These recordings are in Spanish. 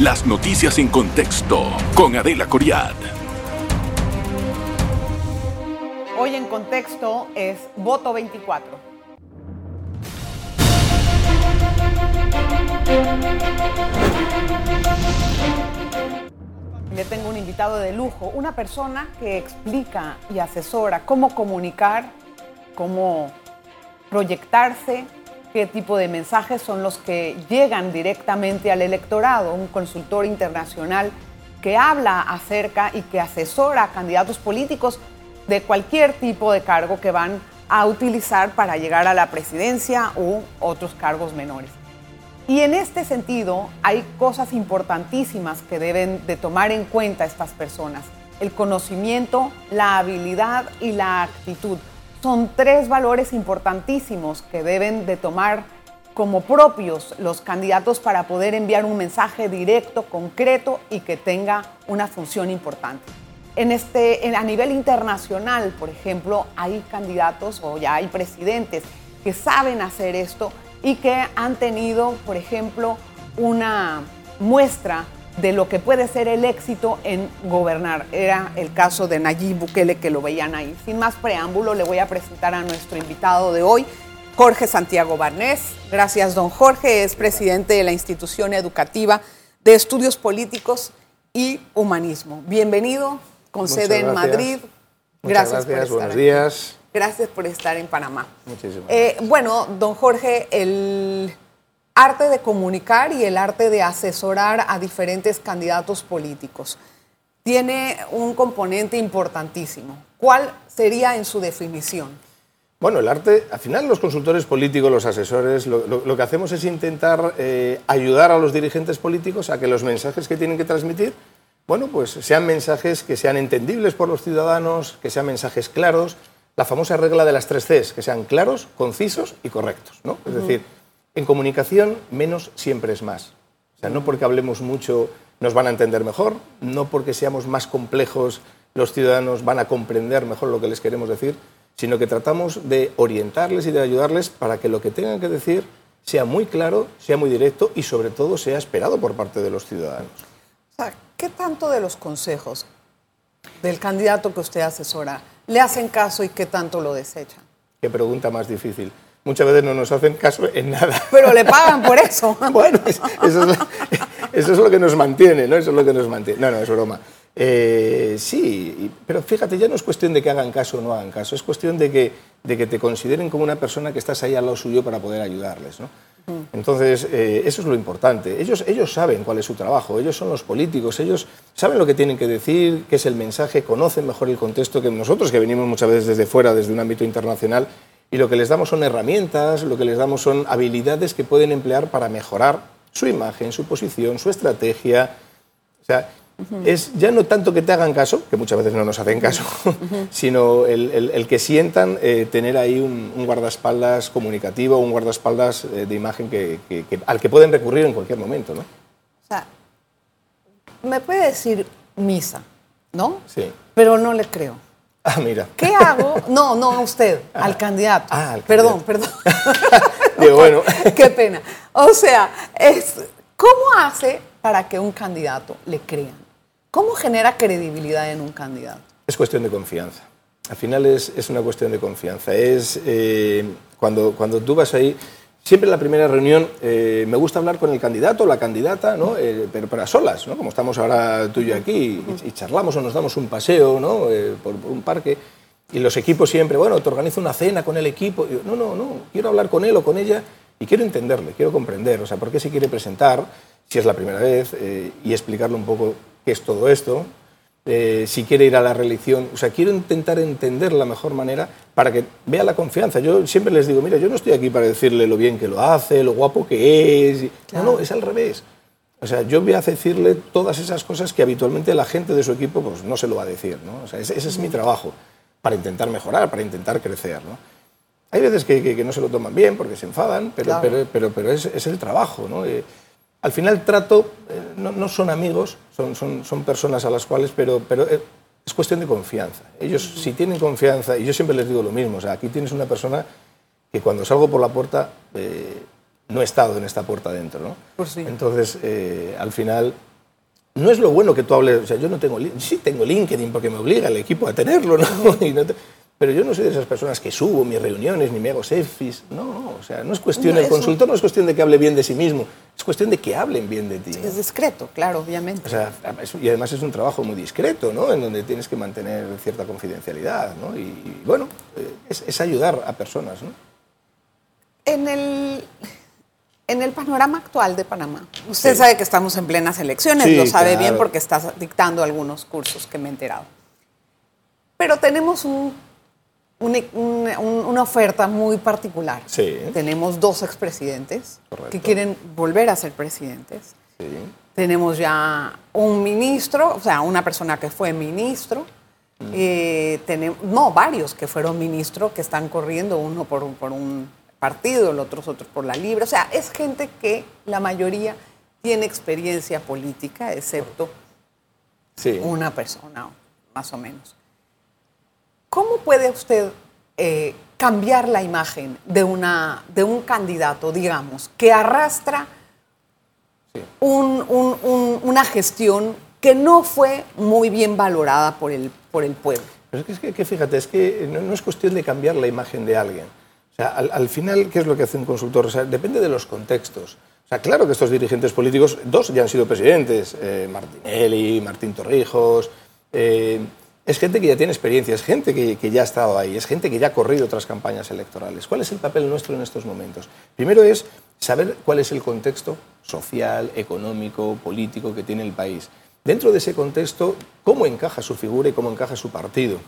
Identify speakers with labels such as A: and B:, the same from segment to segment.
A: Las noticias en contexto con Adela Coriad.
B: Hoy en contexto es voto 24. Le tengo un invitado de lujo, una persona que explica y asesora cómo comunicar, cómo proyectarse, qué tipo de mensajes son los que llegan directamente al electorado, un consultor internacional que habla acerca y que asesora a candidatos políticos de cualquier tipo de cargo que van a utilizar para llegar a la presidencia u otros cargos menores. Y en este sentido hay cosas importantísimas que deben de tomar en cuenta estas personas. El conocimiento, la habilidad y la actitud son tres valores importantísimos que deben de tomar como propios los candidatos para poder enviar un mensaje directo, concreto y que tenga una función importante. En este, a nivel internacional, por ejemplo, hay candidatos o ya hay presidentes que saben hacer esto y que han tenido, por ejemplo, una muestra de lo que puede ser el éxito en gobernar. Era el caso de Nayib Bukele que lo veían ahí. Sin más preámbulo, le voy a presentar a nuestro invitado de hoy, Jorge Santiago Barnés. Gracias, don Jorge. Es presidente de la institución educativa de estudios políticos y humanismo. Bienvenido, con sede en Madrid.
C: Gracias, gracias, por buenos días.
B: Gracias por estar en Panamá.
C: Muchísimas
B: eh, bueno, don Jorge, el arte de comunicar y el arte de asesorar a diferentes candidatos políticos tiene un componente importantísimo. ¿Cuál sería en su definición?
C: Bueno, el arte, al final los consultores políticos, los asesores, lo, que hacemos es intentar eh, ayudar a los dirigentes políticos a que los mensajes que tienen que transmitir, bueno, pues sean mensajes que sean entendibles por los ciudadanos, que sean mensajes claros, la famosa regla de las tres Cs, que sean claros, concisos y correctos, ¿no? Es decir, en comunicación, menos siempre es más. O sea, no porque hablemos mucho nos van a entender mejor, no porque seamos más complejos los ciudadanos van a comprender mejor lo que les queremos decir, sino que tratamos de orientarles y de ayudarles para que lo que tengan que decir sea muy claro, sea muy directo y sobre todo sea esperado por parte de los ciudadanos.
B: O sea, ¿qué tanto de los consejos del candidato que usted asesora le hacen caso y qué tanto lo desechan?
C: Qué pregunta más difícil muchas veces no nos hacen caso en nada.
B: Pero le pagan por eso.
C: bueno, eso es, lo, que nos mantiene, ¿no? Eso es lo que nos mantiene. No, no, es broma. Eh, sí, pero fíjate, ya no es cuestión de que hagan caso o no hagan caso, es cuestión de que, de que te consideren como una persona que estás ahí al lado suyo para poder ayudarles, ¿no? Entonces, eh, eso es lo importante. Ellos, ellos saben cuál es su trabajo, ellos son los políticos, ellos saben lo que tienen que decir, qué es el mensaje, conocen mejor el contexto que nosotros, que venimos muchas veces desde fuera, desde un ámbito internacional, y lo que les damos son herramientas, lo que les damos son habilidades que pueden emplear para mejorar su imagen, su posición, su estrategia. O sea, es ya no tanto que te hagan caso, que muchas veces no nos hacen caso, sino el, que sientan eh, tener ahí un, guardaespaldas comunicativo, un guardaespaldas eh, de imagen que, al que pueden recurrir en cualquier momento. ¿no?
B: O sea, me puede decir misa, ¿no?
C: Sí.
B: Pero no le creo.
C: Ah, mira.
B: ¿Qué hago? No, no a usted, ah. al candidato.
C: Ah, al
B: perdón, perdón.
C: Digo, bueno.
B: Qué pena. O sea, es, ¿cómo hace para que un candidato le crean? ¿Cómo genera credibilidad en un candidato?
C: Es cuestión de confianza. Al final es, es una cuestión de confianza. Es eh, cuando, cuando tú vas ahí, Siempre en la primera reunión eh, me gusta hablar con el candidato o la candidata, ¿no? Eh, pero para solas, ¿no? como estamos ahora tú y yo aquí, y, charlamos o nos damos un paseo ¿no? Eh, por, un parque, y los equipos siempre, bueno, te organizo una cena con el equipo. no, no, no, quiero hablar con él o con ella y quiero entenderle, quiero comprender, o sea, por qué se quiere presentar, si es la primera vez, y explicarle un poco qué es todo esto, eh, si quiere ir a la reelección. O sea, quiero intentar entender la mejor manera para que vea la confianza. Yo siempre les digo, mira, yo no estoy aquí para decirle lo bien que lo hace, lo guapo que es. No, no, es al revés. O sea, yo voy a decirle todas esas cosas que habitualmente la gente de su equipo pues, no se lo va a decir. ¿no? O sea, ese, es mi trabajo, para intentar mejorar, para intentar crecer. ¿no? Hay veces que, no se lo toman bien porque se enfadan, pero, pero, pero, pero es, es, el trabajo. ¿no? Eh, al final trato, eh, no, son amigos, son, son, son, personas a las cuales, pero, pero eh, es cuestión de confianza. Ellos si tienen confianza, y yo siempre les digo lo mismo, o sea, aquí tienes una persona que cuando salgo por la puerta, eh, no he estado en esta puerta dentro, ¿no?
B: Pues sí.
C: Entonces, eh, al final, no es lo bueno que tú hables, o sea, yo no tengo, sí tengo LinkedIn porque me obliga el equipo a tenerlo, ¿no? Y no te- pero yo no soy de esas personas que subo mis reuniones ni me hago selfies, no, no, o sea, no es cuestión,
B: No,
C: el consultor no es cuestión de que hable bien de sí mismo, es cuestión de que hablen bien de ti. ¿no?
B: Es discreto, claro, obviamente.
C: O sea, y además es un trabajo muy discreto, ¿no? En donde tienes que mantener cierta confidencialidad, ¿no? Y, y, bueno, eh, es, es ayudar a personas, ¿no?
B: En el, en el panorama actual de Panamá, usted
C: Sí.
B: sabe que estamos en plenas elecciones,
C: Sí,
B: lo sabe bien porque está dictando algunos cursos que me he enterado. Pero tenemos un- un- un- un- una oferta muy particular.
C: Sí.
B: Tenemos dos expresidentes
C: Correcto.
B: que quieren volver a ser presidentes.
C: Sí.
B: Tenemos ya un ministro, o sea, una persona que fue ministro. Eh, tenemos, no, varios que fueron ministros que están corriendo, uno por, un- por un partido, los otros otros por la libre. O sea, es gente que la mayoría tiene experiencia política, excepto
C: Sí.
B: una persona, más o menos. ¿Cómo puede usted eh, cambiar la imagen de, una, de un candidato, digamos, que arrastra
C: Sí.
B: un- un- un- una gestión que no fue muy bien valorada por el, por el pueblo?
C: Pero es que, fíjate, es que no, no es cuestión de cambiar la imagen de alguien. O sea, al, al final, ¿qué es lo que hace un consultor? O sea, depende de los contextos. O sea, claro que estos dirigentes políticos, dos ya han sido presidentes, eh, Martinelli, Martín Torrijos, eh, es gente que ya tiene experiencia, es gente que, que ya ha estado ahí, es gente que ya ha corrido otras campañas electorales. ¿Cuál es el papel nuestro en estos momentos? Primero es saber cuál es el contexto social, económico, político que tiene el país. Dentro de ese contexto, cómo encaja su figura y cómo encaja su partido.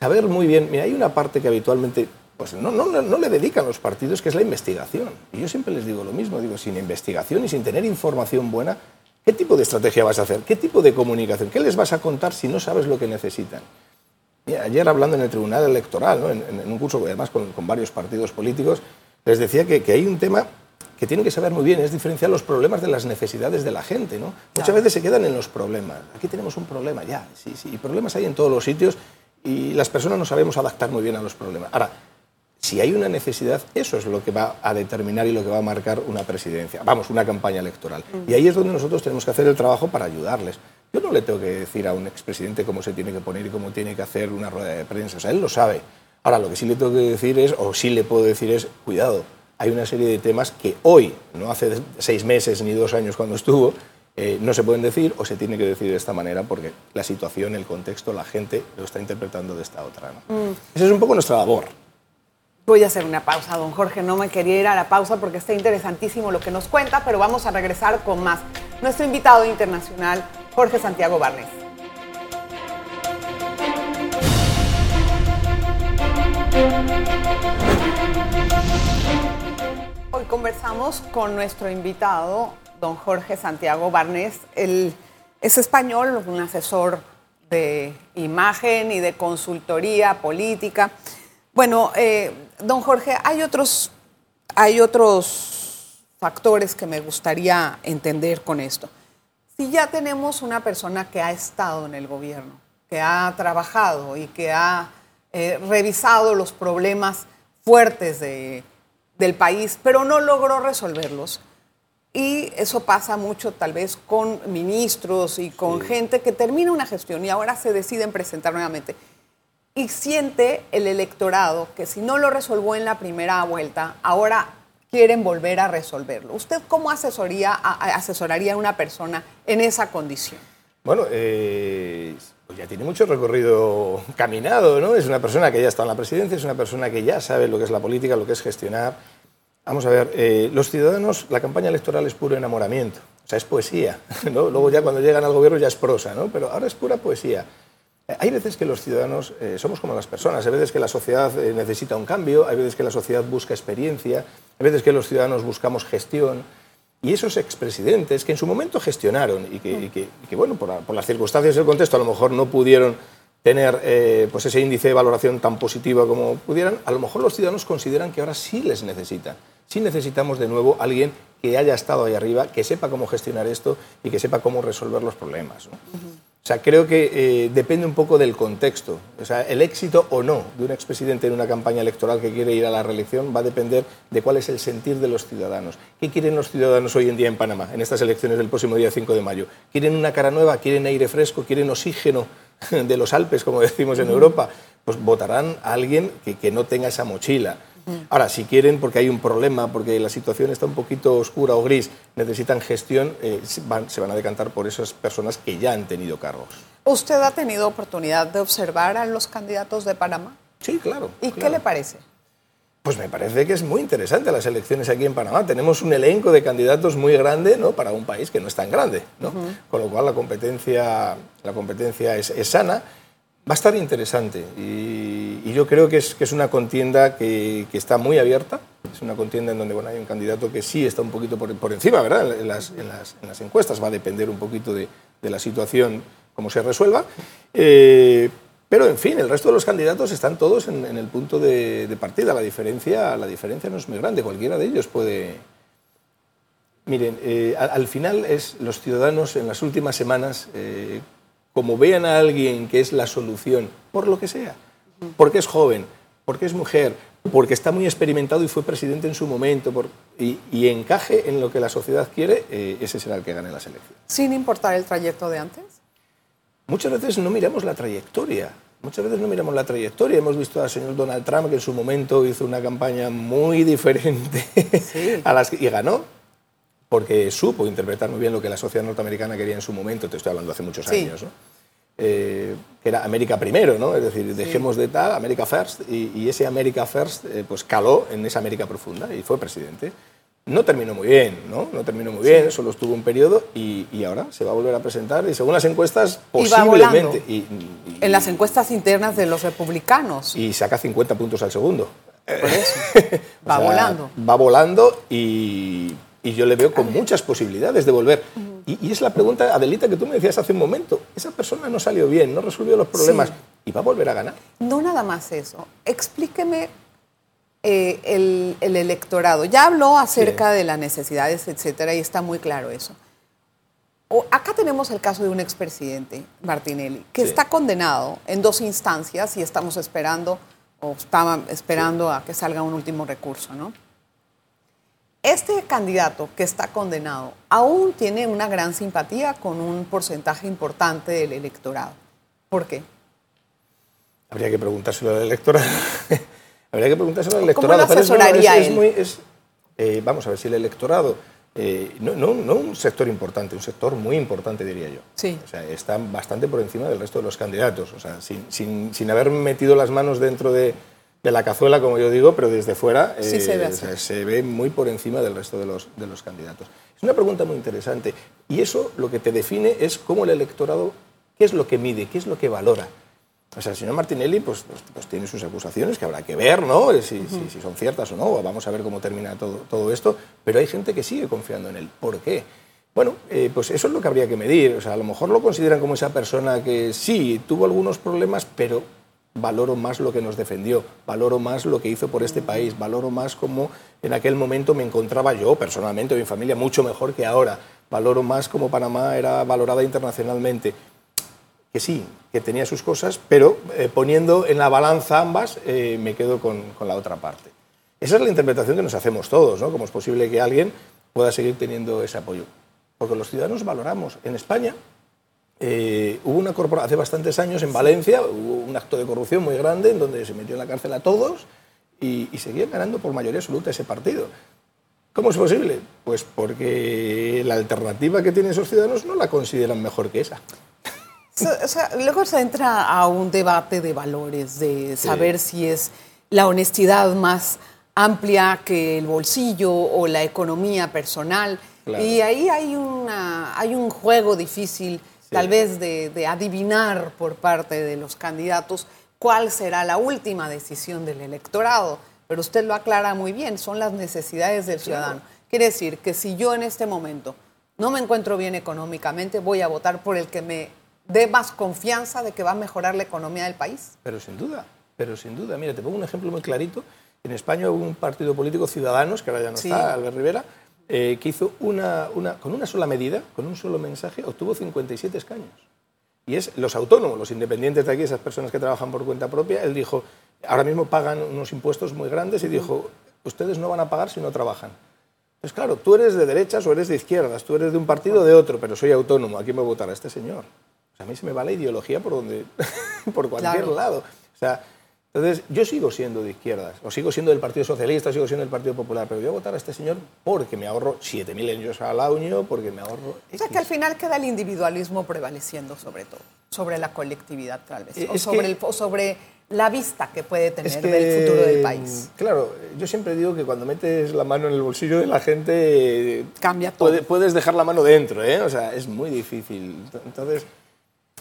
C: Saber muy bien, mira, hay una parte que habitualmente pues no, no, no, no le dedican los partidos, que es la investigación. Y yo siempre les digo lo mismo, digo, sin investigación y sin tener información buena, ¿qué tipo de estrategia vas a hacer? ¿Qué tipo de comunicación? ¿Qué les vas a contar si no sabes lo que necesitan? Mira, ayer hablando en el Tribunal Electoral, ¿no? en, en un curso además con, con varios partidos políticos, les decía que, que hay un tema que tienen que saber muy bien, es diferenciar los problemas de las necesidades de la gente. ¿no? Muchas
B: Claro.
C: veces se quedan en los problemas. Aquí tenemos un problema, ya, sí, sí, y problemas hay en todos los sitios y las personas no sabemos adaptar muy bien a los problemas. Ahora, si hay una necesidad, eso es lo que va a determinar y lo que va a marcar una presidencia, vamos, una campaña electoral. Y ahí es donde nosotros tenemos que hacer el trabajo para ayudarles. Yo no le tengo que decir a un expresidente cómo se tiene que poner y cómo tiene que hacer una rueda de prensa, o sea, él lo sabe. Ahora, lo que sí le tengo que decir es, o sí le puedo decir es, cuidado, hay una serie de temas que hoy, no hace seis meses ni dos años cuando estuvo, eh, no se pueden decir o se tiene que decir de esta manera porque la situación, el contexto, la gente lo está interpretando de esta otra. ¿no? Esa es un poco nuestra labor.
B: Voy a hacer una pausa, don Jorge. No me quería ir a la pausa porque está interesantísimo lo que nos cuenta, pero vamos a regresar con más. Nuestro invitado internacional, Jorge Santiago Barnes. Hoy conversamos con nuestro invitado, don Jorge Santiago Barnes. Él es español, un asesor de imagen y de consultoría política. Bueno, eh, don Jorge, hay otros, hay otros factores que me gustaría entender con esto. Si ya tenemos una persona que ha estado en el gobierno, que ha trabajado y que ha eh, revisado los problemas fuertes de, del país, pero no logró resolverlos. Y eso pasa mucho tal vez con ministros y con gente que termina una gestión y ahora se deciden presentar nuevamente. Y siente el electorado que si no lo resolvió en la primera vuelta, ahora quieren volver a resolverlo. ¿Usted cómo asesoraría a una persona en esa condición?
C: Bueno, eh, pues ya tiene mucho recorrido caminado, ¿no? Es una persona que ya está en la presidencia, es una persona que ya sabe lo que es la política, lo que es gestionar. Vamos a ver, eh, los ciudadanos, la campaña electoral es puro enamoramiento, o sea, es poesía, ¿no? Luego ya cuando llegan al gobierno ya es prosa, ¿no? Pero ahora es pura poesía. Eh, Hay veces que los ciudadanos eh, somos como las personas, hay veces que la sociedad eh, necesita un cambio, hay veces que la sociedad busca experiencia, hay veces que los ciudadanos buscamos gestión. Y esos expresidentes que en su momento gestionaron y que, bueno, por, la- por las circunstancias del contexto a lo mejor no pudieron tener pues ese índice de valoración tan positiva como pudieran, a lo mejor los ciudadanos consideran que ahora sí les necesitan. Sí necesitamos de nuevo alguien que haya estado ahí arriba, que sepa cómo gestionar esto y que sepa cómo resolver los problemas. O sea, creo que eh, depende un poco del contexto. O sea, el éxito o no de un expresidente en una campaña electoral que quiere ir a la reelección va a depender de cuál es el sentir de los ciudadanos. ¿Qué quieren los ciudadanos hoy en día en Panamá, en estas elecciones del próximo día 5 de mayo? ¿Quieren una cara nueva? ¿Quieren aire fresco? ¿Quieren oxígeno de los Alpes, como decimos en Europa? Pues votarán a alguien que, que no tenga esa mochila. Ahora, si quieren, porque hay un problema, porque la situación está un poquito oscura o gris, necesitan gestión, eh, se, van, a decantar por esas personas que ya han tenido cargos.
B: ¿Usted ha tenido oportunidad de observar a los candidatos de Panamá?
C: Sí, claro.
B: ¿Y qué le parece?
C: Pues me parece que es muy interesante las elecciones aquí en Panamá. Tenemos un elenco de candidatos muy grande ¿no? para un país que no es tan grande. ¿no? Con lo cual la competencia, la competencia es, es sana Va a estar interesante y, yo creo que es, que es una contienda que, que, está muy abierta. Es una contienda en donde bueno, hay un candidato que sí está un poquito por, por encima, ¿verdad? En las, en, las, en las, encuestas va a depender un poquito de, de la situación, cómo se resuelva. Eh, pero, en fin, el resto de los candidatos están todos en, el punto de, partida. La diferencia, la diferencia no es muy grande. Cualquiera de ellos puede... Miren, eh, al, al, final es los ciudadanos en las últimas semanas... Eh, como vean a alguien que es la solución, por lo que sea, porque es joven, porque es mujer, porque está muy experimentado y fue presidente en su momento, por, y, y, encaje en lo que la sociedad quiere, eh, ese será el que gane las elecciones.
B: ¿Sin importar el trayecto de antes?
C: Muchas veces no miramos la trayectoria. Muchas veces no miramos la trayectoria. Hemos visto al señor Donald Trump que en su momento hizo una campaña muy diferente sí. a las que, y ganó porque supo interpretar muy bien lo que la sociedad norteamericana quería en su momento, te estoy hablando hace muchos años, sí. ¿no? eh, que era América primero, ¿no? es decir, dejemos sí. de tal, América First, y, y ese América First eh, pues caló en esa América profunda y fue presidente. No terminó muy bien, ¿no? No terminó muy bien, solo estuvo un periodo y, y, ahora se va a volver a presentar y según las encuestas posiblemente...
B: Y, y en las encuestas internas de los republicanos.
C: Y saca 50 puntos al segundo.
B: Por eso. va sea, volando.
C: Va volando y y yo le veo con muchas posibilidades de volver. Y, y, es la pregunta, Adelita, que tú me decías hace un momento. Esa persona no salió bien, no resolvió los problemas sí. y va a volver a ganar.
B: No nada más eso. Explíqueme eh, el, el, electorado. Ya habló acerca sí. de las necesidades, etcétera, y está muy claro eso. O, acá tenemos el caso de un expresidente, Martinelli, que sí. está condenado en dos instancias y estamos esperando, o estaba esperando a que salga un último recurso, ¿no? Este candidato que está condenado aún tiene una gran simpatía con un porcentaje importante del electorado. ¿Por qué?
C: Habría que preguntárselo al electorado. Habría que preguntárselo al electorado.
B: ¿Cómo lo asesoraría
C: es, es, es muy, es, eh, vamos a ver si el electorado, eh, no, no, no, un sector importante, un sector muy importante diría yo.
B: Sí.
C: O sea, está bastante por encima del resto de los candidatos. O sea, sin, sin, sin haber metido las manos dentro de, de la cazuela, como yo digo, pero desde fuera
B: sí,
C: eh,
B: se, ve
C: se, se, ve muy por encima del resto de los, de los candidatos. Es una pregunta muy interesante y eso lo que te define es cómo el electorado, qué es lo que mide, qué es lo que valora. O sea, el señor Martinelli pues, pues, pues tiene sus acusaciones que habrá que ver, ¿no? Si, uh -huh. si, si, son ciertas o no, vamos a ver cómo termina todo, todo esto, pero hay gente que sigue confiando en él. ¿Por qué? Bueno, eh, pues eso es lo que habría que medir. O sea, a lo mejor lo consideran como esa persona que sí, tuvo algunos problemas, pero valoro más lo que nos defendió, valoro más lo que hizo por este país, valoro más como en aquel momento me encontraba yo, personalmente, mi familia, mucho mejor que ahora, valoro más como Panamá era valorada internacionalmente. Que sí, que tenía sus cosas, pero eh, poniendo en la balanza ambas, eh, me quedo con, con, la otra parte. Esa es la interpretación que nos hacemos todos, ¿no? Cómo es posible que alguien pueda seguir teniendo ese apoyo. Porque los ciudadanos valoramos. En España, eh, hubo una corporación hace bastantes años en Valencia, hubo un acto de corrupción muy grande en donde se metió en la cárcel a todos y, y seguían ganando por mayoría absoluta ese partido. ¿Cómo es posible? Pues porque la alternativa que tienen esos ciudadanos no la consideran mejor que esa.
B: O sea, luego se entra a un debate de valores, de saber sí. si es la honestidad más amplia que el bolsillo o la economía personal. Claro. Y ahí hay, una, hay un juego difícil tal vez de, de, adivinar por parte de los candidatos cuál será la última decisión del electorado. Pero usted lo aclara muy bien, son las necesidades del ciudadano. Quiere decir que si yo en este momento no me encuentro bien económicamente, voy a votar por el que me dé más confianza de que va a mejorar la economía del país.
C: Pero sin duda, pero sin duda. Mira, te pongo un ejemplo muy clarito. En España hubo un partido político, Ciudadanos, que ahora ya no sí. está, Albert Rivera, eh, que hizo una, una, con una sola medida, con un solo mensaje, obtuvo 57 escaños. Y es los autónomos, los independientes de aquí, esas personas que trabajan por cuenta propia. Él dijo, ahora mismo pagan unos impuestos muy grandes y dijo, ustedes no van a pagar si no trabajan. Pues claro, tú eres de derechas o eres de izquierdas, tú eres de un partido o de otro, pero soy autónomo. ¿A quién me votará este señor? a mí se me va la ideología por, donde, por cualquier lado. O sea, entonces, yo sigo siendo de izquierdas, o sigo siendo del Partido Socialista, o sigo siendo del Partido Popular, pero voy a votar a este señor porque me ahorro 7.000 euros al año, porque me ahorro...
B: O sea, que al final queda el individualismo prevaleciendo sobre todo, sobre la colectividad tal vez, o sobre, el, sobre la vista que puede tener del futuro del país.
C: Claro, yo siempre digo que cuando metes la mano en el bolsillo de la gente...
B: Cambia todo.
C: puedes dejar la mano dentro, ¿eh? O sea, es muy difícil. Entonces...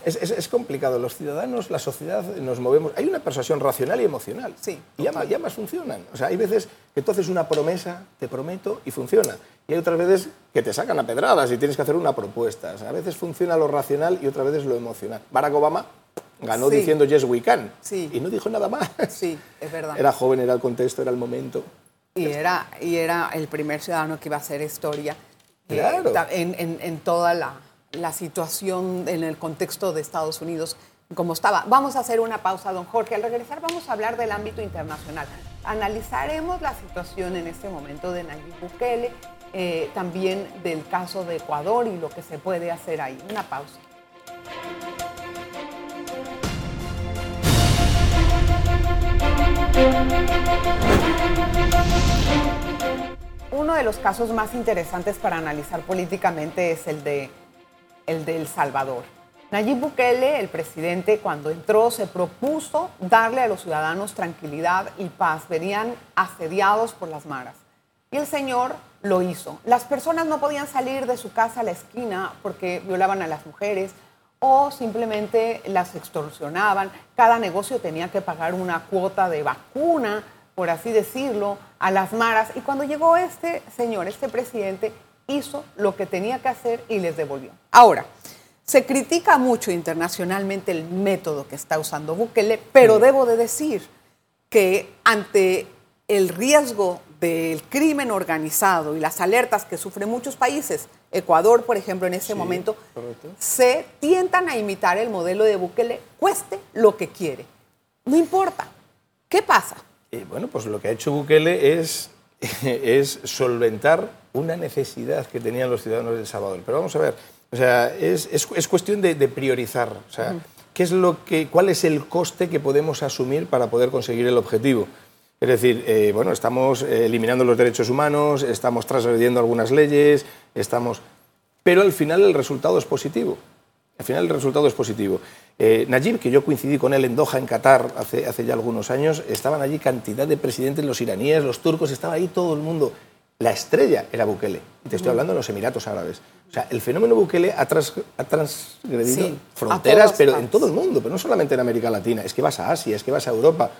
C: Es, complicado. Los ciudadanos, la sociedad, nos movemos. Hay una persuasión racional y emocional.
B: Sí.
C: Y ambas, funcionan. O sea, hay veces que tú haces una promesa, te prometo, y funciona. Y hay otras veces que te sacan a pedradas y tienes que hacer una propuesta. a veces funciona lo racional y otras veces lo emocional. Barack Obama ganó diciendo yes we can.
B: Sí.
C: Y no dijo nada más.
B: Sí, es verdad.
C: Era joven, era el contexto, era el momento.
B: Y era, y era el primer ciudadano que iba a hacer historia
C: eh, claro.
B: en, en toda la la situación en el contexto de Estados Unidos como estaba. Vamos a hacer una pausa, don Jorge. Al regresar vamos a hablar del ámbito internacional. Analizaremos la situación en este momento de Nayib Bukele, eh, también del caso de Ecuador y lo que se puede hacer ahí. Una pausa. Uno de los casos más interesantes para analizar políticamente es el de el de El Salvador. Nayib Bukele, el presidente, cuando entró se propuso darle a los ciudadanos tranquilidad y paz. Venían asediados por las maras. Y el señor lo hizo. Las personas no podían salir de su casa a la esquina porque violaban a las mujeres o simplemente las extorsionaban. Cada negocio tenía que pagar una cuota de vacuna, por así decirlo, a las maras. Y cuando llegó este señor, este presidente, hizo lo que tenía que hacer y les devolvió. Ahora, se critica mucho internacionalmente el método que está usando Bukele, pero debo de decir que ante el riesgo del crimen organizado y las alertas que sufren muchos países, Ecuador, por ejemplo, en ese momento, se tientan a imitar el modelo de Bukele, cueste lo que quiere. No importa. ¿Qué pasa?
C: Eh, bueno, pues lo que ha hecho Bukele es, es solventar una necesidad que tenían los ciudadanos de El Salvador. Pero vamos a ver, o sea, es, es, cuestión de, priorizar. O sea, ¿qué es lo que, ¿cuál es el coste que podemos asumir para poder conseguir el objetivo? Es decir, eh, bueno, estamos eliminando los derechos humanos, estamos transgrediendo algunas leyes, estamos... Pero al final el resultado es positivo. Al final el resultado es positivo. Eh, Najib, que yo coincidí con él en Doha, en Qatar, hace, hace ya algunos años, estaban allí cantidad de presidentes, los iraníes, los turcos, estaba ahí todo el mundo la estrella era Bukele. Y te estoy hablando de los Emiratos Árabes. O sea, el fenómeno Bukele ha, transgredido fronteras, pero en todo el mundo, pero no solamente en América Latina. Es que vas a Asia, es que vas a Europa.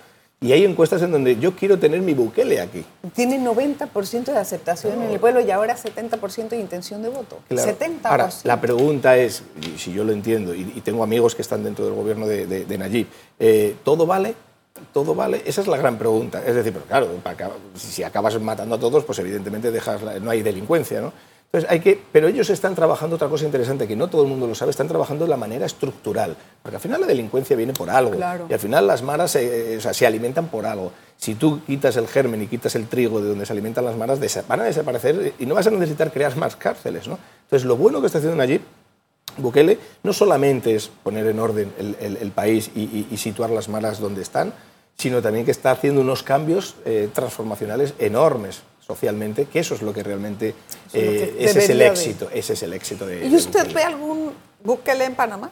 C: Y hay encuestas en donde yo quiero tener mi Bukele aquí.
B: Tiene 90% de aceptación en el pueblo y ahora 70% de intención de voto. 70%.
C: Ahora, la pregunta es, si yo lo entiendo, y, tengo amigos que están dentro del gobierno de, Nayib, eh, ¿todo vale? todo vale? Esa es la gran pregunta. Es decir, pero claro, si acabas matando a todos, pues evidentemente dejas no hay delincuencia, ¿no? Entonces hay que, pero ellos están trabajando otra cosa interesante que no todo el mundo lo sabe, están trabajando de la manera estructural, porque al final la delincuencia viene por algo y al final las maras se, se, alimentan por algo. Si tú quitas el germen y quitas el trigo de donde se alimentan las maras, van a desaparecer y no vas a necesitar crear más cárceles, ¿no? Entonces lo bueno que está haciendo Nayib Bukele no solamente es poner en orden el, país y, y situar las maras donde están, sino también que está haciendo unos cambios eh, transformacionales enormes socialmente, que eso es lo que realmente eh, ese es el éxito, ese es el éxito de.
B: ¿Y usted ve algún Bukele en Panamá?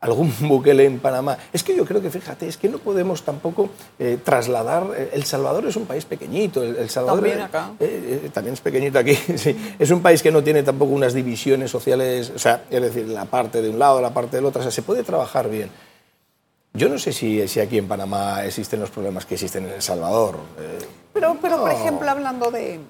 C: algún Bukele en Panamá. Es que yo creo que, fíjate, es que no podemos tampoco eh, trasladar... El Salvador es un país pequeñito. El, Salvador
B: también acá.
C: también es pequeñito aquí, sí. Es un país que no tiene tampoco unas divisiones sociales, o sea, es decir, la parte de un lado, la parte del otro, o sea, se puede trabajar bien. Yo no sé si, si, aquí en Panamá existen los problemas que existen en El Salvador.
B: Eh, pero, pero por ejemplo, hablando de...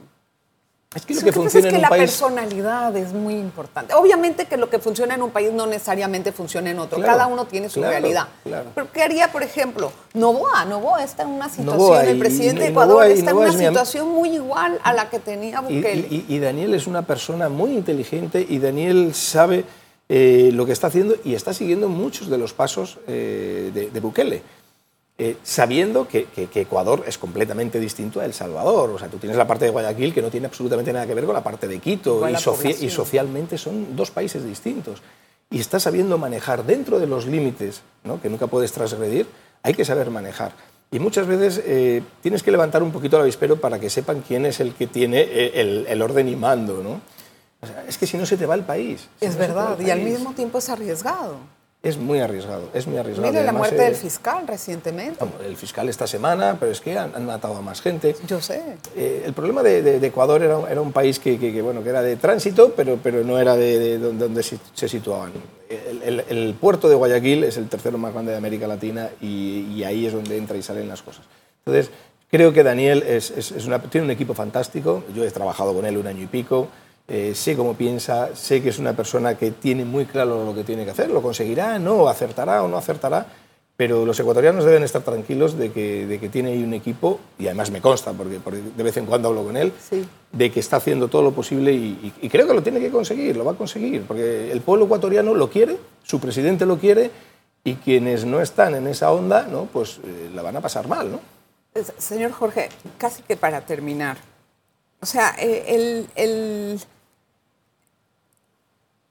C: Es que lo que, funciona
B: es que
C: en
B: la
C: país...
B: personalidad es muy importante. Obviamente que lo que funciona en un país no necesariamente funciona en otro. Cada uno tiene su realidad. Pero ¿qué haría, por ejemplo, Novoa? Novoa está en una situación, el presidente de Ecuador está en una situación muy igual a la que tenía Bukele.
C: Y, y, Daniel es una persona muy inteligente y Daniel sabe eh, lo que está haciendo y está siguiendo muchos de los pasos eh, de, de, Bukele. Eh, sabiendo que, que, que, Ecuador es completamente distinto a El Salvador. O sea, tú tienes la parte de Guayaquil que no tiene absolutamente nada que ver con la parte de Quito y, soci y, socialmente son dos países distintos. Y está sabiendo manejar dentro de los límites ¿no? que nunca puedes transgredir, hay que saber manejar. Y muchas veces eh, tienes que levantar un poquito el avispero para que sepan quién es el que tiene el, el orden y mando. ¿no? O sea, es que si no se te va el país.
B: Si es
C: no
B: verdad, y al mismo tiempo es arriesgado.
C: Es muy arriesgado, es muy arriesgado.
B: Mire la muerte eh, del fiscal recientemente.
C: El fiscal esta semana, pero es que han, han matado a más gente.
B: Yo sé.
C: Eh, el problema de, de, de Ecuador era, era, un país que, que, que, bueno, que era de tránsito, pero, pero no era de, de donde, donde, se situaban. El, el, el, puerto de Guayaquil es el tercero más grande de América Latina y, y ahí es donde entra y salen las cosas. Entonces, creo que Daniel es, es, es una, tiene un equipo fantástico. Yo he trabajado con él un año y pico. Eh, sé cómo piensa, sé que es una persona que tiene muy claro lo que tiene que hacer, lo conseguirá, no, acertará o no acertará, pero los ecuatorianos deben estar tranquilos de que, de que tiene ahí un equipo, y además me consta, porque, porque, de vez en cuando hablo con él,
B: sí.
C: de que está haciendo todo lo posible y, y, y, creo que lo tiene que conseguir, lo va a conseguir, porque el pueblo ecuatoriano lo quiere, su presidente lo quiere, y quienes no están en esa onda, ¿no? pues eh, la van a pasar mal. ¿no?
B: Señor Jorge, casi que para terminar, o sea, eh, el, el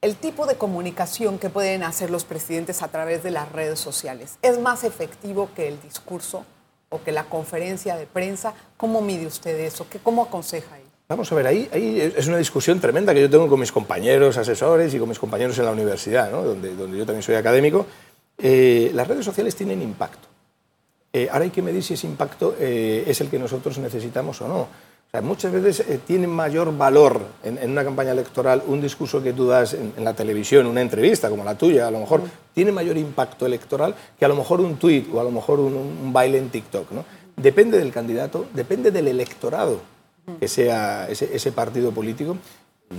B: el tipo de comunicación que pueden hacer los presidentes a través de las redes sociales es más efectivo que el discurso o que la conferencia de prensa. ¿Cómo mide usted eso? ¿Qué, ¿Cómo aconseja ahí?
C: Vamos a ver, ahí, ahí, es una discusión tremenda que yo tengo con mis compañeros asesores y con mis compañeros en la universidad, ¿no? donde, donde, yo también soy académico. Eh, las redes sociales tienen impacto. Eh, ahora hay que medir si ese impacto eh, es el que nosotros necesitamos o no. O sea, muchas veces eh, tiene mayor valor en, en, una campaña electoral un discurso que tú das en, en, la televisión, una entrevista como la tuya, a lo mejor tiene mayor impacto electoral que a lo mejor un tuit o a lo mejor un, un baile en TikTok. ¿no? Depende del candidato, depende del electorado que sea ese, ese partido político.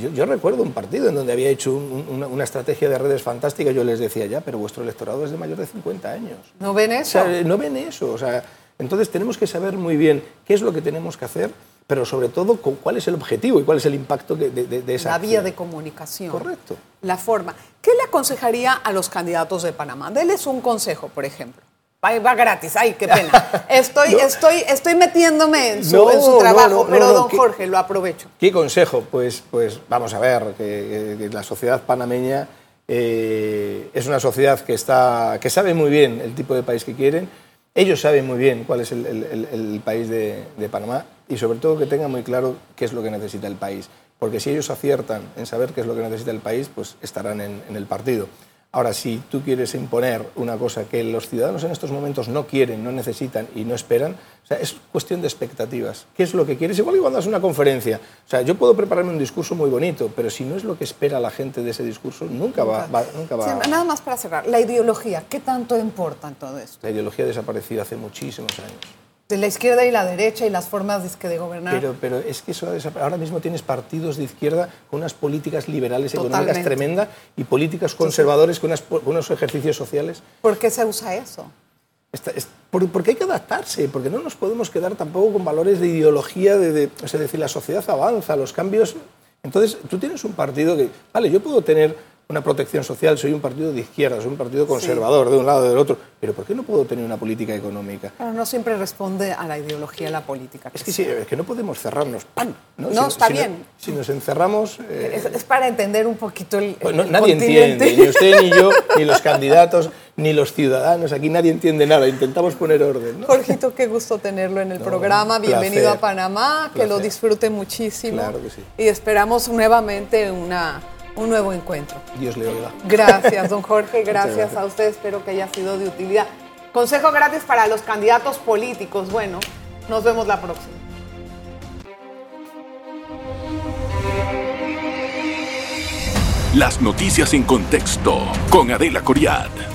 C: Yo, yo, recuerdo un partido en donde había hecho un, una, una, estrategia de redes fantástica. Yo les decía, ya, pero vuestro electorado es de mayor de 50 años.
B: ¿No ven eso?
C: O sea, no ven eso. O sea, entonces tenemos que saber muy bien qué es lo que tenemos que hacer pero sobre todo cuál es el objetivo y cuál es el impacto de, de, de esa
B: La vía de comunicación.
C: Correcto.
B: La forma. ¿Qué le aconsejaría a los candidatos de Panamá? Deles un consejo, por ejemplo. Va, va gratis, ay, qué pena. Estoy, no. estoy, estoy metiéndome en su, no, en su trabajo, no, pero don Jorge, lo aprovecho.
C: ¿Qué consejo? Pues, pues vamos a ver, que, que la sociedad panameña eh, es una sociedad que, está, que sabe muy bien el tipo de país que quieren, ellos saben muy bien cuál es el, el, el país de, de Panamá y sobre todo que tengan muy claro qué es lo que necesita el país. Porque si ellos aciertan en saber qué es lo que necesita el país, pues estarán en, en el partido. Ahora, si tú quieres imponer una cosa que los ciudadanos en estos momentos no quieren, no necesitan y no esperan, o sea, es cuestión de expectativas. ¿Qué es lo que quieres? Igual que cuando haces una conferencia. O sea, yo puedo prepararme un discurso muy bonito, pero si no es lo que espera la gente de ese discurso, nunca va, va, nunca va
B: sí, Nada más para cerrar, la ideología, ¿qué tanto importa en todo esto?
C: La ideología ha desaparecido hace muchísimos años
B: de la izquierda y la derecha y las formas de, de gobernar.
C: Pero, pero es que eso ahora mismo tienes partidos de izquierda con unas políticas liberales Totalmente. económicas tremendas y políticas conservadores sí, sí. con, unas, con, unos ejercicios sociales.
B: ¿Por qué se usa eso?
C: Es, por, porque hay que adaptarse, porque no nos podemos quedar tampoco con valores de ideología, de, de, es decir, la sociedad avanza, los cambios... Entonces, tú tienes un partido que, vale, yo puedo tener una protección social, soy un partido de izquierda, soy un partido conservador, sí. de un lado o del otro, pero ¿por qué no puedo tener una política económica?
B: Pero no siempre responde a la ideología de la política.
C: Es que sí, es que no podemos cerrarnos. ¡Pam!
B: No, no si, está
C: si
B: bien.
C: No, si nos encerramos...
B: Eh... Es, es, para entender un poquito el,
C: pues no, Nadie continente. entiende, ni usted, ni yo, ni los candidatos, ni los ciudadanos, aquí nadie entiende nada, intentamos poner orden.
B: Jorgito, qué gusto tenerlo en el programa, bienvenido placer. a Panamá, que placer. lo disfrute muchísimo.
C: Claro que sí.
B: Y esperamos nuevamente una un nuevo encuentro.
C: Dios le oiga.
B: Gracias, don Jorge. Gracias, gracias, a usted. Espero que haya sido de utilidad. Consejo gratis para los candidatos políticos. Bueno, nos vemos la próxima.
A: Las noticias en contexto con Adela Coriad.